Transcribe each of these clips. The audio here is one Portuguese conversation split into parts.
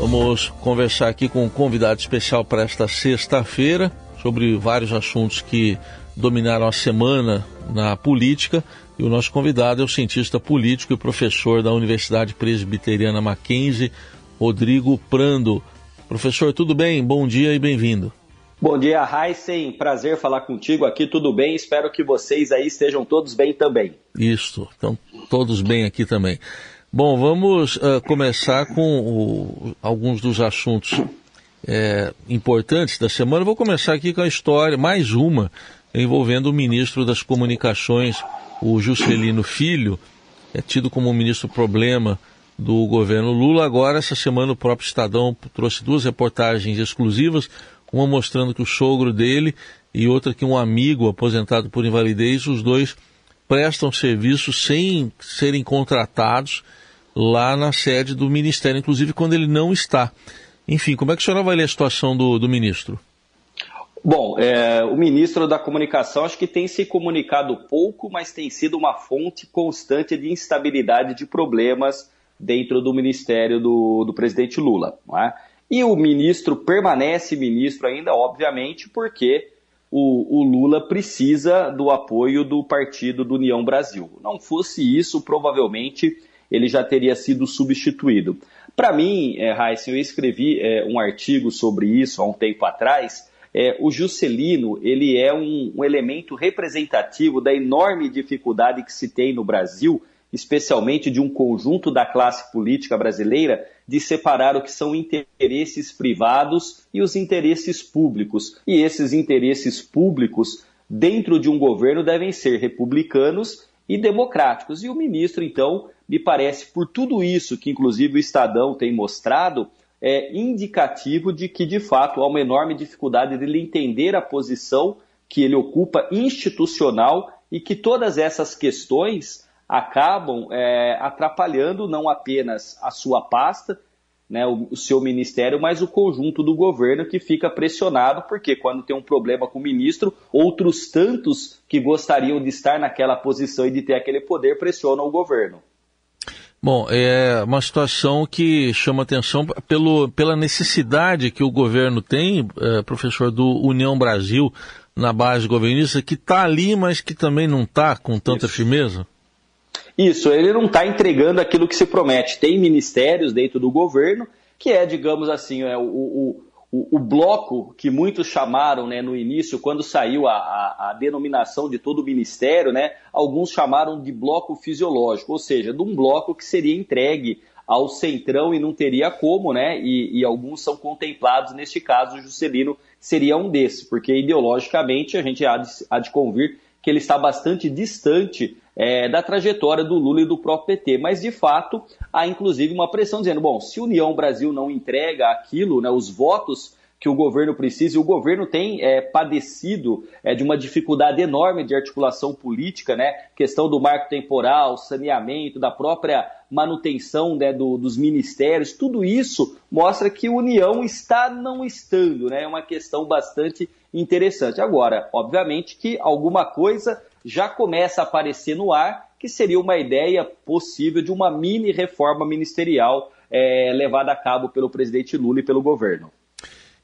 Vamos conversar aqui com um convidado especial para esta sexta-feira sobre vários assuntos que dominaram a semana na política. E o nosso convidado é o cientista político e professor da Universidade Presbiteriana Mackenzie, Rodrigo Prando. Professor, tudo bem? Bom dia e bem-vindo. Bom dia, Heisen. Prazer falar contigo aqui. Tudo bem? Espero que vocês aí estejam todos bem também. Isso, estão todos bem aqui também. Bom, vamos uh, começar com o, alguns dos assuntos é, importantes da semana. Vou começar aqui com a história, mais uma, envolvendo o ministro das Comunicações, o Juscelino Filho, é tido como ministro problema do governo Lula. Agora, essa semana, o próprio Estadão trouxe duas reportagens exclusivas uma mostrando que o sogro dele e outra que um amigo aposentado por invalidez, os dois prestam serviço sem serem contratados lá na sede do Ministério, inclusive quando ele não está. Enfim, como é que o senhor avalia a situação do, do ministro? Bom, é, o ministro da Comunicação acho que tem se comunicado pouco, mas tem sido uma fonte constante de instabilidade de problemas dentro do ministério do, do presidente Lula. É? E o ministro permanece ministro ainda, obviamente, porque o, o, Lula precisa do apoio do partido do União Brasil. Não fosse isso, provavelmente ele já teria sido substituído. Para mim, é, Heisen, eu escrevi é, um artigo sobre isso há um tempo atrás. É, o Juscelino ele é um, um elemento representativo da enorme dificuldade que se tem no Brasil especialmente de um conjunto da classe política brasileira, de separar o que são interesses privados e os interesses públicos. E esses interesses públicos, dentro de um governo, devem ser republicanos e democráticos. E o ministro, então, me parece, por tudo isso que inclusive o Estadão tem mostrado, é indicativo de que, de fato, há uma enorme dificuldade dele entender a posição que ele ocupa institucional e que todas essas questões acabam é, atrapalhando não apenas a sua pasta, né, o, o, seu ministério, mas o conjunto do governo que fica pressionado, porque quando tem um problema com o ministro, outros tantos que gostariam de estar naquela posição e de ter aquele poder pressionam o governo. Bom, é uma situação que chama atenção pelo, pela necessidade que o governo tem, é, professor, do União Brasil na base governista, que está ali, mas que também não está com tanta Isso. firmeza? Isso, ele não está entregando aquilo que se promete. Tem ministérios dentro do governo que é, digamos assim, é, o, o, o, o bloco que muitos chamaram né, no início, quando saiu a, a, a, denominação de todo o ministério, né, alguns chamaram de bloco fisiológico, ou seja, de um bloco que seria entregue ao centrão e não teria como, né? E, e, alguns são contemplados, neste caso, o Juscelino seria um desses, porque ideologicamente a gente há de, há de convir que ele está bastante distante é, da trajetória do Lula e do próprio PT. Mas, de fato, há inclusive uma pressão dizendo: bom, se União Brasil não entrega aquilo, né, os votos que o governo precisa, e o governo tem é, padecido é, de uma dificuldade enorme de articulação política, né? Questão do marco temporal, saneamento, da própria manutenção né, do, dos ministérios, tudo isso mostra que União está não estando, né? É uma questão bastante interessante. Agora, obviamente que alguma coisa já começa a aparecer no ar, que seria uma ideia possível de uma mini reforma ministerial é, levada a cabo pelo presidente Lula e pelo governo.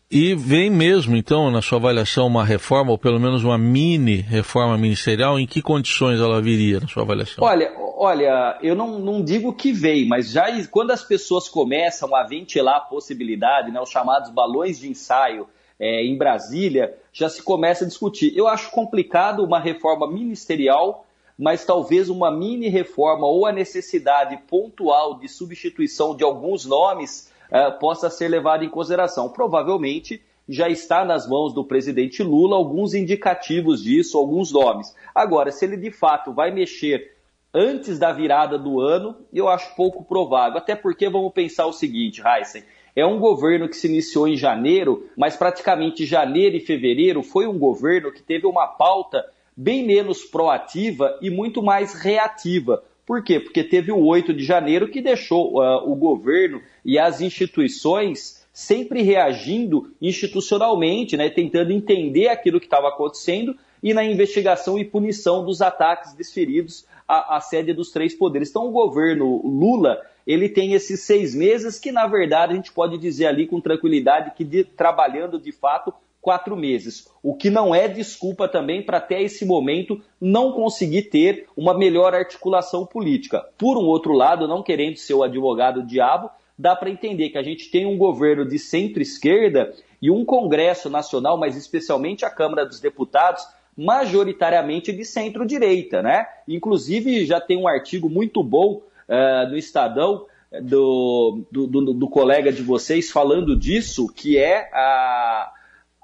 E vem mesmo, então, na sua avaliação, uma reforma, ou pelo menos uma mini reforma ministerial? Em que condições ela viria, na sua avaliação? Olha, olha eu não, não digo que vem, mas já quando as pessoas começam a ventilar a possibilidade, né, os chamados balões de ensaio é, em Brasília, já se começa a discutir. Eu acho complicado uma reforma ministerial, mas talvez uma mini reforma ou a necessidade pontual de substituição de alguns nomes é, possa ser levado em consideração. Provavelmente já está nas mãos do presidente Lula alguns indicativos disso, alguns nomes. Agora, se ele de fato vai mexer antes da virada do ano, eu acho pouco provável. Até porque vamos pensar o seguinte, Heisen. É um governo que se iniciou em janeiro, mas praticamente janeiro e fevereiro foi um governo que teve uma pauta bem menos proativa e muito mais reativa. Por quê? Porque teve o 8 de janeiro que deixou uh, o governo e as instituições sempre reagindo institucionalmente, né, tentando entender aquilo que estava acontecendo e na investigação e punição dos ataques desferidos à, à sede dos três poderes. Então, o governo Lula ele tem esses seis meses que, na verdade, a gente pode dizer ali com tranquilidade que de, trabalhando de fato quatro meses, o que não é desculpa também para até esse momento não conseguir ter uma melhor articulação política. Por um outro lado, não querendo ser o advogado diabo, dá para entender que a gente tem um governo de centro-esquerda e um Congresso Nacional, mas especialmente a Câmara dos Deputados, majoritariamente de centro-direita, né? Inclusive já tem um artigo muito bom uh, no Estadão do, do, do, do colega de vocês falando disso, que é a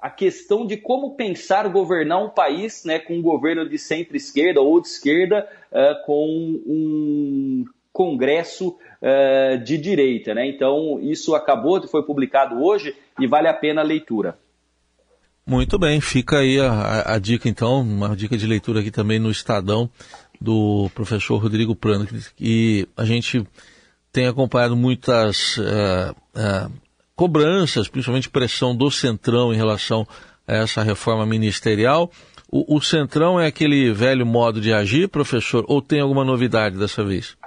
a questão de como pensar governar um país né, com um governo de centro-esquerda ou de esquerda uh, com um congresso uh, de direita. Né? Então, isso acabou, foi publicado hoje e vale a pena a leitura. Muito bem, fica aí a, a, a dica então, uma dica de leitura aqui também no Estadão do professor Rodrigo Prano, que a gente tem acompanhado muitas uh, uh, cobranças, principalmente pressão do Centrão em relação a essa reforma ministerial. O, o Centrão é aquele velho modo de agir, professor, ou tem alguma novidade dessa vez?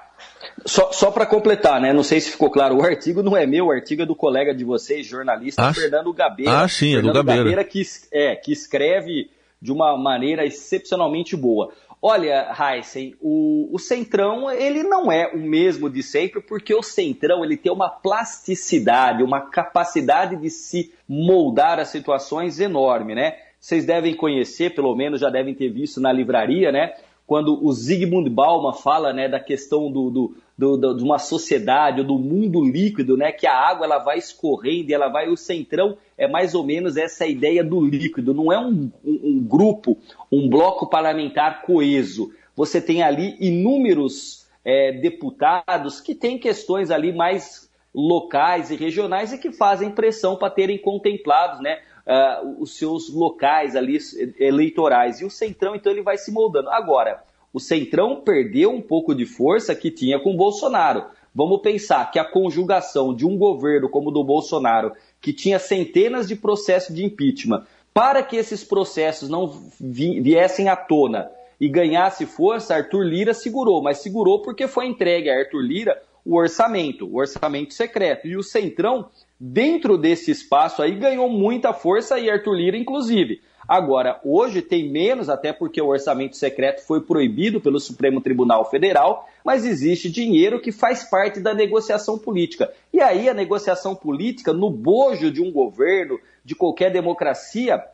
Só, só para completar, né? Não sei se ficou claro, o artigo não é meu, o artigo é do colega de vocês, jornalista ah, Fernando Gabeira. Ah, sim, é do Gabeira. Gabeira que, é, que escreve de uma maneira excepcionalmente boa. Olha, Heisen, o, o Centrão ele não é o mesmo de sempre, porque o Centrão ele tem uma plasticidade, uma capacidade de se moldar a situações enorme, né? Vocês devem conhecer, pelo menos já devem ter visto na livraria, né? Quando o Zygmunt Bauman fala né, da questão do, do, do, do, de uma sociedade ou do mundo líquido, né? Que a água ela vai escorrendo e ela vai. O centrão é mais ou menos essa ideia do líquido. Não é um, um, um grupo, um bloco parlamentar coeso. Você tem ali inúmeros é, deputados que têm questões ali mais locais e regionais e que fazem pressão para terem contemplados, né? Uh, os seus locais ali eleitorais. E o Centrão, então, ele vai se moldando. Agora, o Centrão perdeu um pouco de força que tinha com o Bolsonaro. Vamos pensar que a conjugação de um governo como o do Bolsonaro, que tinha centenas de processos de impeachment, para que esses processos não viessem à tona e ganhasse força, Arthur Lira segurou, mas segurou porque foi entregue a Arthur Lira o orçamento, o orçamento secreto. E o Centrão, dentro desse espaço aí, ganhou muita força e Arthur Lira, inclusive. Agora, hoje tem menos, até porque o orçamento secreto foi proibido pelo Supremo Tribunal Federal, mas existe dinheiro que faz parte da negociação política. E aí a negociação política, no bojo de um governo, de qualquer democracia,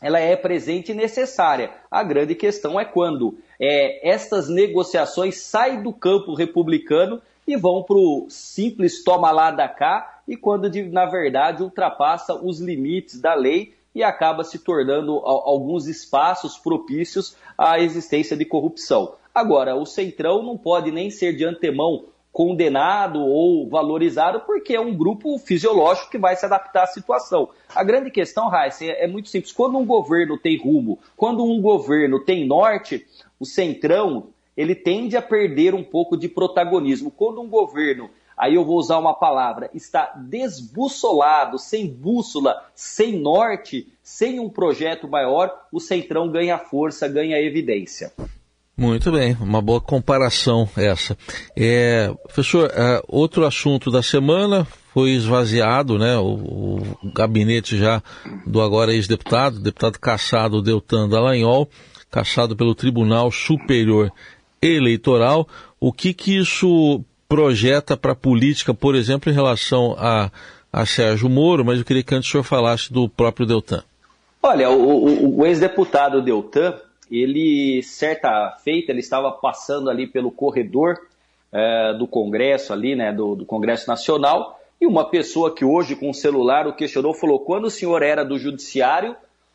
ela é presente e necessária. A grande questão é quando é, estas negociações saem do campo republicano e vão para o simples toma lá da cá, e quando, de, na verdade, ultrapassa os limites da lei e acaba se tornando alguns espaços propícios à existência de corrupção. Agora, o Centrão não pode nem ser de antemão condenado ou valorizado, porque é um grupo fisiológico que vai se adaptar à situação. A grande questão, Raíssa, é muito simples. Quando um governo tem rumo, quando um governo tem norte, o Centrão ele tende a perder um pouco de protagonismo. Quando um governo aí eu vou usar uma palavra, está desbussolado, sem bússola, sem norte, sem um projeto maior, o Centrão ganha força, ganha evidência. Muito bem, uma boa comparação essa. É, professor, é, outro assunto da semana foi esvaziado, né? O, o gabinete já do agora ex-deputado, deputado caçado Deltan Dallagnol, caçado pelo Tribunal Superior Eleitoral. O que que isso projeta para a política, por exemplo, em relação a, a Sérgio Moro, mas eu queria que antes o senhor falasse do próprio Deltan. Olha, o, o, o ex-deputado Deltan, ele, certa feita, ele estava passando ali pelo corredor é, do Congresso, ali, né, do, do Congresso Nacional, e uma pessoa que hoje, com o celular, o questionou, falou, quando o senhor era do judiciário,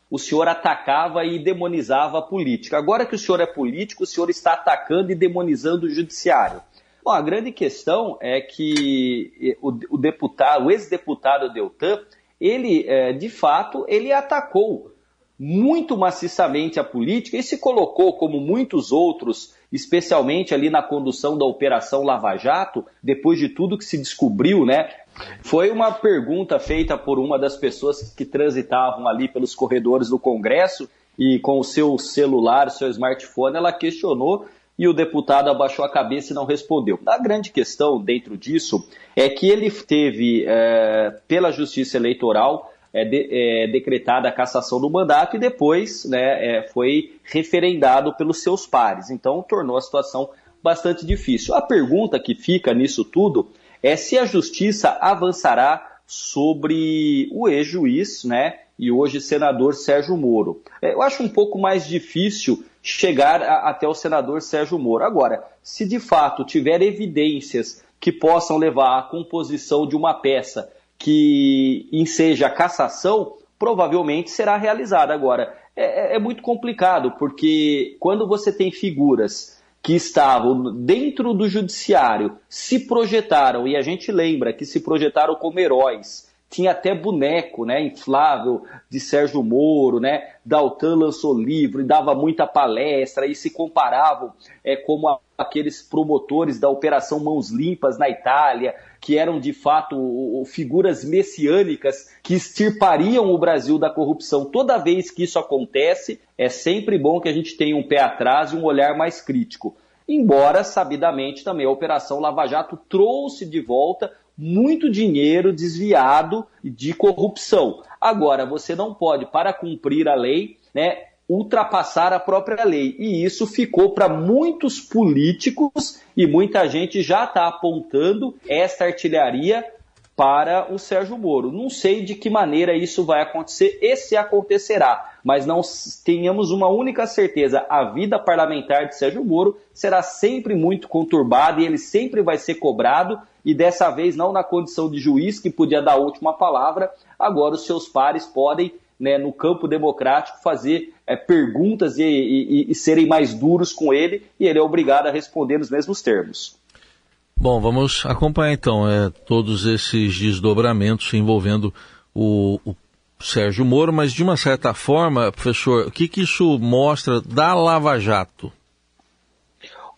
o senhor atacava e demonizava a política. Agora que o senhor é político, o senhor está atacando e demonizando o judiciário. Bom, a grande questão é que o, o deputado, o ex-deputado Deltan, ele, é, de fato, ele atacou muito maciçamente a política e se colocou, como muitos outros, especialmente ali na condução da Operação Lava Jato, depois de tudo que se descobriu, né? Foi uma pergunta feita por uma das pessoas que transitavam ali pelos corredores do Congresso e com o seu celular, seu smartphone, ela questionou e o deputado abaixou a cabeça e não respondeu. A grande questão dentro disso é que ele teve, é, pela Justiça Eleitoral, é, de, é, decretada a cassação do mandato e depois né, é, foi referendado pelos seus pares. Então, tornou a situação bastante difícil. A pergunta que fica nisso tudo é se a Justiça avançará sobre o ex-juiz, né, e hoje senador Sérgio Moro. É, eu acho um pouco mais difícil chegar a, até o senador Sérgio Moro. Agora, se de fato tiver evidências que possam levar à composição de uma peça que enseja cassação, provavelmente será realizada. Agora, é, é, é muito complicado, porque quando você tem figuras que estavam dentro do judiciário, se projetaram, e a gente lembra que se projetaram como heróis, tinha até boneco, né, inflável de Sérgio Moro, né, Daltan lançou livro e dava muita palestra e se comparavam é, como a, aqueles promotores da Operação Mãos Limpas na Itália, que eram de fato figuras messiânicas que extirpariam o Brasil da corrupção. Toda vez que isso acontece, é sempre bom que a gente tenha um pé atrás e um olhar mais crítico. Embora, sabidamente, também a Operação Lava Jato trouxe de volta muito dinheiro desviado de corrupção. Agora, você não pode, para cumprir a lei, né, ultrapassar a própria lei. E isso ficou para muitos políticos e muita gente já está apontando esta artilharia para o Sérgio Moro. Não sei de que maneira isso vai acontecer e se acontecerá, mas não tenhamos uma única certeza: a vida parlamentar de Sérgio Moro será sempre muito conturbada e ele sempre vai ser cobrado, e dessa vez não na condição de juiz, que podia dar a última palavra, agora os seus pares podem. Né, no campo democrático, fazer é, perguntas e, e, e serem mais duros com ele, e ele é obrigado a responder nos mesmos termos. Bom, vamos acompanhar então é, todos esses desdobramentos envolvendo o, o, Sérgio Moro, mas de uma certa forma, professor, o que, que isso mostra da Lava Jato?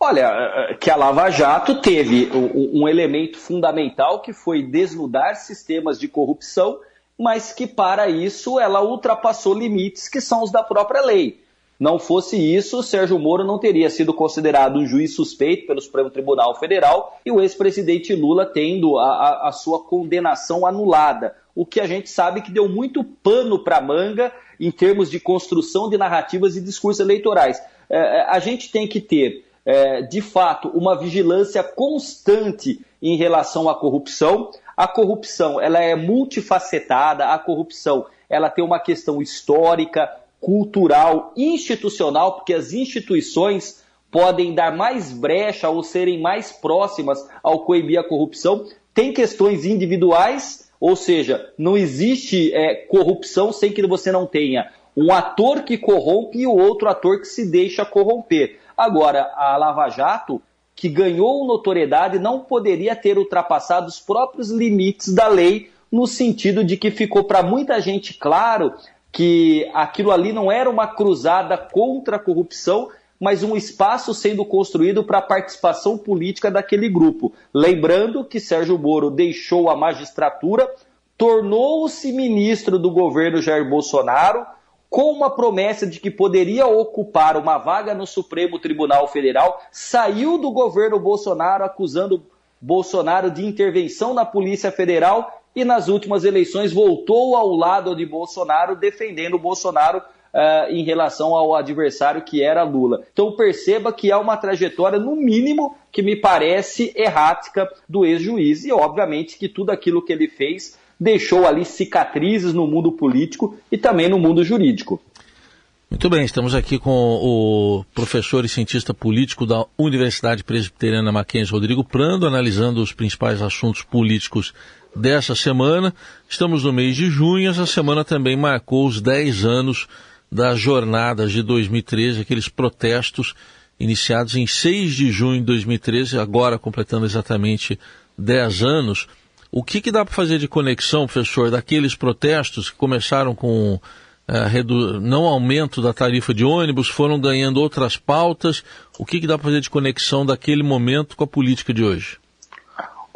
Olha, que a Lava Jato teve um, um elemento fundamental que foi desnudar sistemas de corrupção, mas que para isso ela ultrapassou limites que são os da própria lei. Não fosse isso, Sérgio Moro não teria sido considerado um juiz suspeito pelo Supremo Tribunal Federal e o ex-presidente Lula tendo a, a, a, sua condenação anulada. O que a gente sabe que deu muito pano para manga em termos de construção de narrativas e discursos eleitorais. É, é, a gente tem que ter, é, de fato, uma vigilância constante em relação à corrupção. A corrupção ela é multifacetada, a corrupção ela tem uma questão histórica, cultural, institucional, porque as instituições podem dar mais brecha ou serem mais próximas ao coibir a corrupção. Tem questões individuais, ou seja, não existe é, corrupção sem que você não tenha um ator que corrompe e o outro ator que se deixa corromper. Agora, a Lava Jato, que ganhou notoriedade, não poderia ter ultrapassado os próprios limites da lei, no sentido de que ficou para muita gente claro que aquilo ali não era uma cruzada contra a corrupção, mas um espaço sendo construído para a participação política daquele grupo. Lembrando que Sérgio Moro deixou a magistratura, tornou-se ministro do governo Jair Bolsonaro, com uma promessa de que poderia ocupar uma vaga no Supremo Tribunal Federal, saiu do governo Bolsonaro acusando Bolsonaro de intervenção na Polícia Federal e nas últimas eleições voltou ao lado de Bolsonaro, defendendo o Bolsonaro uh, em relação ao adversário que era Lula. Então perceba que há uma trajetória, no mínimo, que me parece errática do ex-juiz. E obviamente que tudo aquilo que ele fez deixou ali cicatrizes no mundo político e também no mundo jurídico. Muito bem, estamos aqui com o professor e cientista político da Universidade Presbiteriana Mackenzie, Rodrigo Prando, analisando os principais assuntos políticos dessa semana. Estamos no mês de junho, essa semana também marcou os 10 anos das jornadas de 2013, aqueles protestos iniciados em 6 de junho de 2013, agora completando exatamente 10 anos. O que, que dá para fazer de conexão, professor, daqueles protestos que começaram com uh, não aumento da tarifa de ônibus, foram ganhando outras pautas? O que, que dá para fazer de conexão daquele momento com a política de hoje?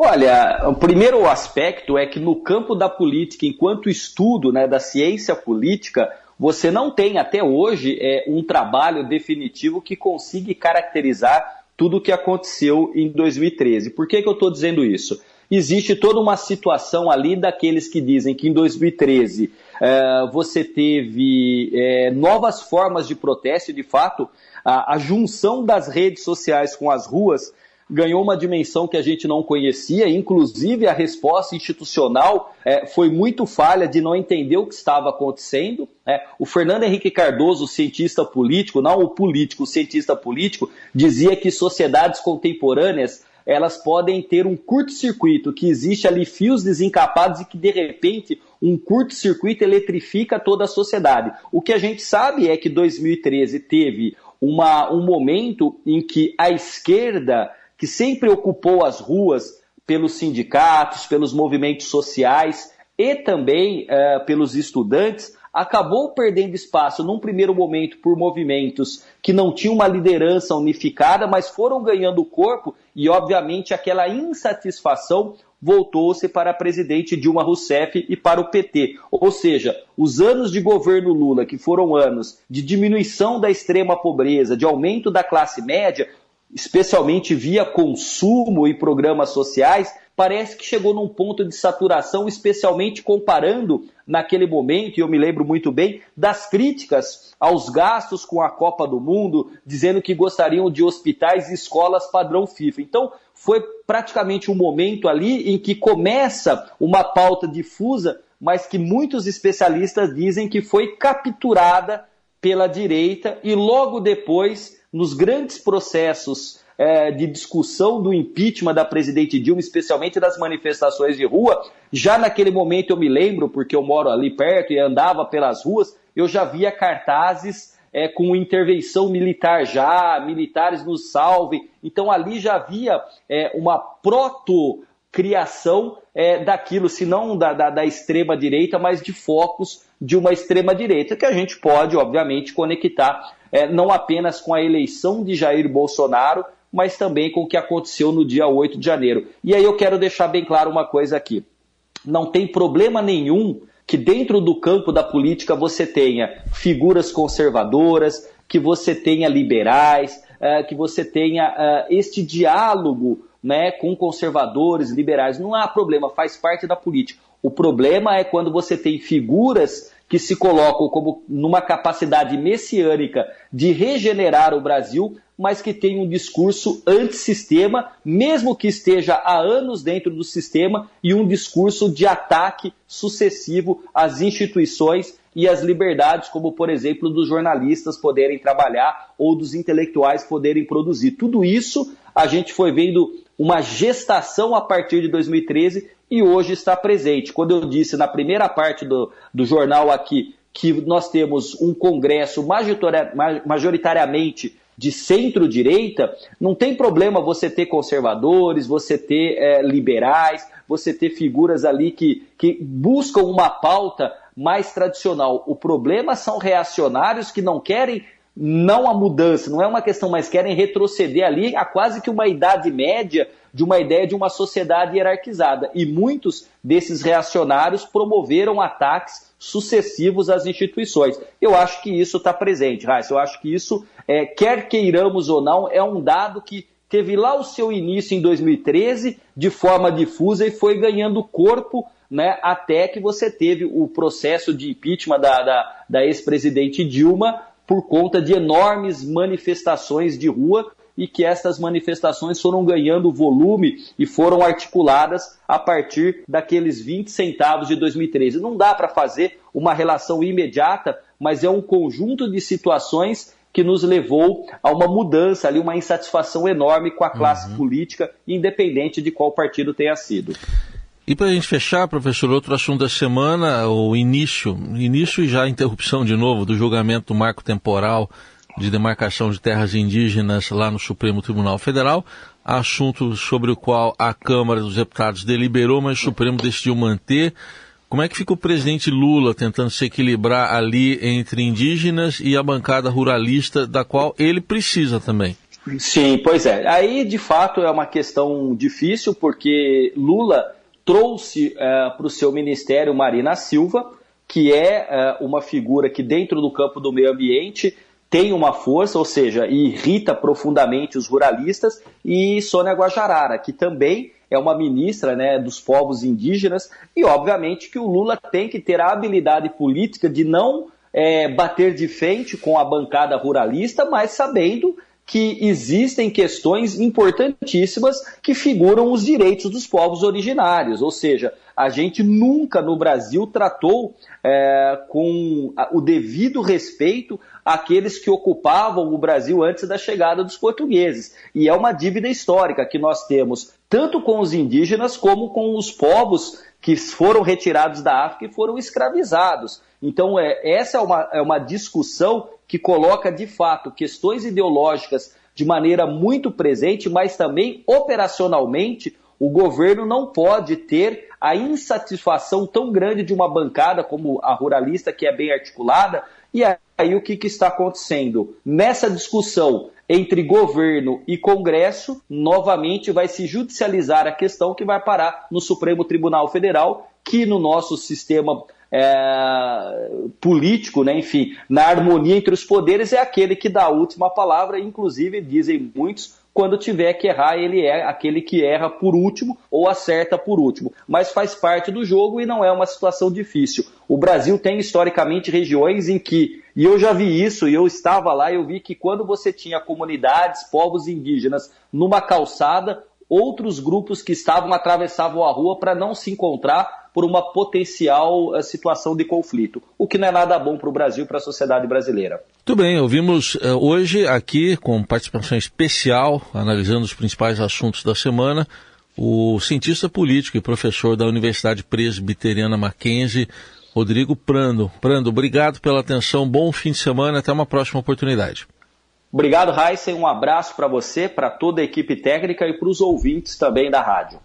Olha, o primeiro aspecto é que no campo da política, enquanto estudo né, da ciência política, você não tem até hoje é, um trabalho definitivo que consiga caracterizar tudo o que aconteceu em 2013. Por que, que eu estou dizendo isso? Existe toda uma situação ali daqueles que dizem que em 2013 é, você teve é, novas formas de protesto, e de fato, a, a junção das redes sociais com as ruas ganhou uma dimensão que a gente não conhecia, inclusive a resposta institucional é, foi muito falha de não entender o que estava acontecendo. É. O Fernando Henrique Cardoso, cientista político, não o político, o cientista político, dizia que sociedades contemporâneas elas podem ter um curto-circuito, que existe ali fios desencapados e que de repente um curto-circuito eletrifica toda a sociedade. O que a gente sabe é que 2013 teve uma, um momento em que a esquerda que sempre ocupou as ruas pelos sindicatos, pelos movimentos sociais e também uh, pelos estudantes, acabou perdendo espaço num primeiro momento por movimentos que não tinham uma liderança unificada, mas foram ganhando corpo e, obviamente, aquela insatisfação voltou-se para a presidente Dilma Rousseff e para o PT. Ou seja, os anos de governo Lula, que foram anos de diminuição da extrema pobreza, de aumento da classe média, especialmente via consumo e programas sociais, parece que chegou num ponto de saturação, especialmente comparando naquele momento, e eu me lembro muito bem, das críticas aos gastos com a Copa do Mundo, dizendo que gostariam de hospitais e escolas padrão FIFA. Então, foi praticamente um momento ali em que começa uma pauta difusa, mas que muitos especialistas dizem que foi capturada pela direita e logo depois nos grandes processos é, de discussão do impeachment da presidente Dilma, especialmente das manifestações de rua, já naquele momento eu me lembro, porque eu moro ali perto e andava pelas ruas, eu já via cartazes é, com intervenção militar já, militares nos salvem. Então ali já havia é, uma proto criação é, daquilo, se não da, da, da extrema-direita, mas de focos de uma extrema-direita, que a gente pode, obviamente, conectar é, não apenas com a eleição de Jair Bolsonaro, mas também com o que aconteceu no dia 8 de janeiro. E aí eu quero deixar bem claro uma coisa aqui. Não tem problema nenhum que dentro do campo da política você tenha figuras conservadoras, que você tenha liberais, é, que você tenha é, este diálogo né, com conservadores, liberais. Não há problema, faz parte da política. O problema é quando você tem figuras que se colocam como numa capacidade messiânica de regenerar o Brasil, mas que tem um discurso antissistema, mesmo que esteja há anos dentro do sistema, e um discurso de ataque sucessivo às instituições e às liberdades, como por exemplo dos jornalistas poderem trabalhar ou dos intelectuais poderem produzir. Tudo isso a gente foi vendo uma gestação a partir de 2013 e hoje está presente. Quando eu disse na primeira parte do, do jornal aqui que nós temos um Congresso majoritariamente de centro-direita, não tem problema você ter conservadores, você ter é, liberais, você ter figuras ali que, que buscam uma pauta mais tradicional. O problema são reacionários que não querem não a mudança, não é uma questão, mas querem retroceder ali a quase que uma idade média de uma ideia de uma sociedade hierarquizada. E muitos desses reacionários promoveram ataques sucessivos às instituições. Eu acho que isso está presente, Raíssa. Eu acho que isso, é, quer queiramos ou não, é um dado que teve lá o seu início em 2013 de forma difusa e foi ganhando corpo né, até que você teve o processo de impeachment da, da, da ex-presidente Dilma por conta de enormes manifestações de rua e que estas manifestações foram ganhando volume e foram articuladas a partir daqueles 20 centavos de 2013. Não dá para fazer uma relação imediata, mas é um conjunto de situações que nos levou a uma mudança ali, uma insatisfação enorme com a classe uhum. política, independente de qual partido tenha sido. E para a gente fechar, professor, outro assunto da semana, o início, início e já interrupção de novo do julgamento do marco temporal de demarcação de terras indígenas lá no Supremo Tribunal Federal, assunto sobre o qual a Câmara dos Deputados deliberou, mas o Supremo decidiu manter. Como é que fica o presidente Lula tentando se equilibrar ali entre indígenas e a bancada ruralista, da qual ele precisa também? Sim, pois é. Aí, de fato, é uma questão difícil, porque Lula trouxe é, para o seu ministério Marina Silva, que é uh, uma figura que, dentro do campo do meio ambiente, tem uma força, ou seja, irrita profundamente os ruralistas, e Sônia Guajarara, que também é uma ministra né, dos povos indígenas, e obviamente que o Lula tem que ter a habilidade política de não é, bater de frente com a bancada ruralista, mas sabendo que existem questões importantíssimas que figuram os direitos dos povos originários, ou seja, a gente nunca no Brasil tratou é, com o devido respeito aqueles que ocupavam o Brasil antes da chegada dos portugueses. E é uma dívida histórica que nós temos tanto com os indígenas como com os povos que foram retirados da África e foram escravizados. Então, é, essa é uma, é uma discussão que coloca, de fato, questões ideológicas de maneira muito presente, mas também operacionalmente o governo não pode ter a insatisfação tão grande de uma bancada como a ruralista, que é bem articulada. E aí o que, que está acontecendo? Nessa discussão entre governo e Congresso, novamente vai se judicializar a questão que vai parar no Supremo Tribunal Federal, que no nosso sistema é, político, né, enfim, na harmonia entre os poderes, é aquele que dá a última palavra, inclusive dizem muitos, quando tiver que errar, ele é aquele que erra por último ou acerta por último. Mas faz parte do jogo e não é uma situação difícil. O Brasil tem historicamente regiões em que, e eu já vi isso, e eu estava lá, eu vi que quando você tinha comunidades, povos indígenas numa calçada, outros grupos que estavam atravessavam a rua para não se encontrar por uma potencial eh, situação de conflito, o que não é nada bom para o Brasil, para a sociedade brasileira. Muito bem, ouvimos uh, hoje aqui, com participação especial, analisando os principais assuntos da semana, o cientista político e professor da Universidade Presbiteriana Mackenzie, Rodrigo Prando. Prando, obrigado pela atenção, bom fim de semana, até uma próxima oportunidade. Obrigado, Heisen, um abraço para você, para toda a equipe técnica e para os ouvintes também da rádio.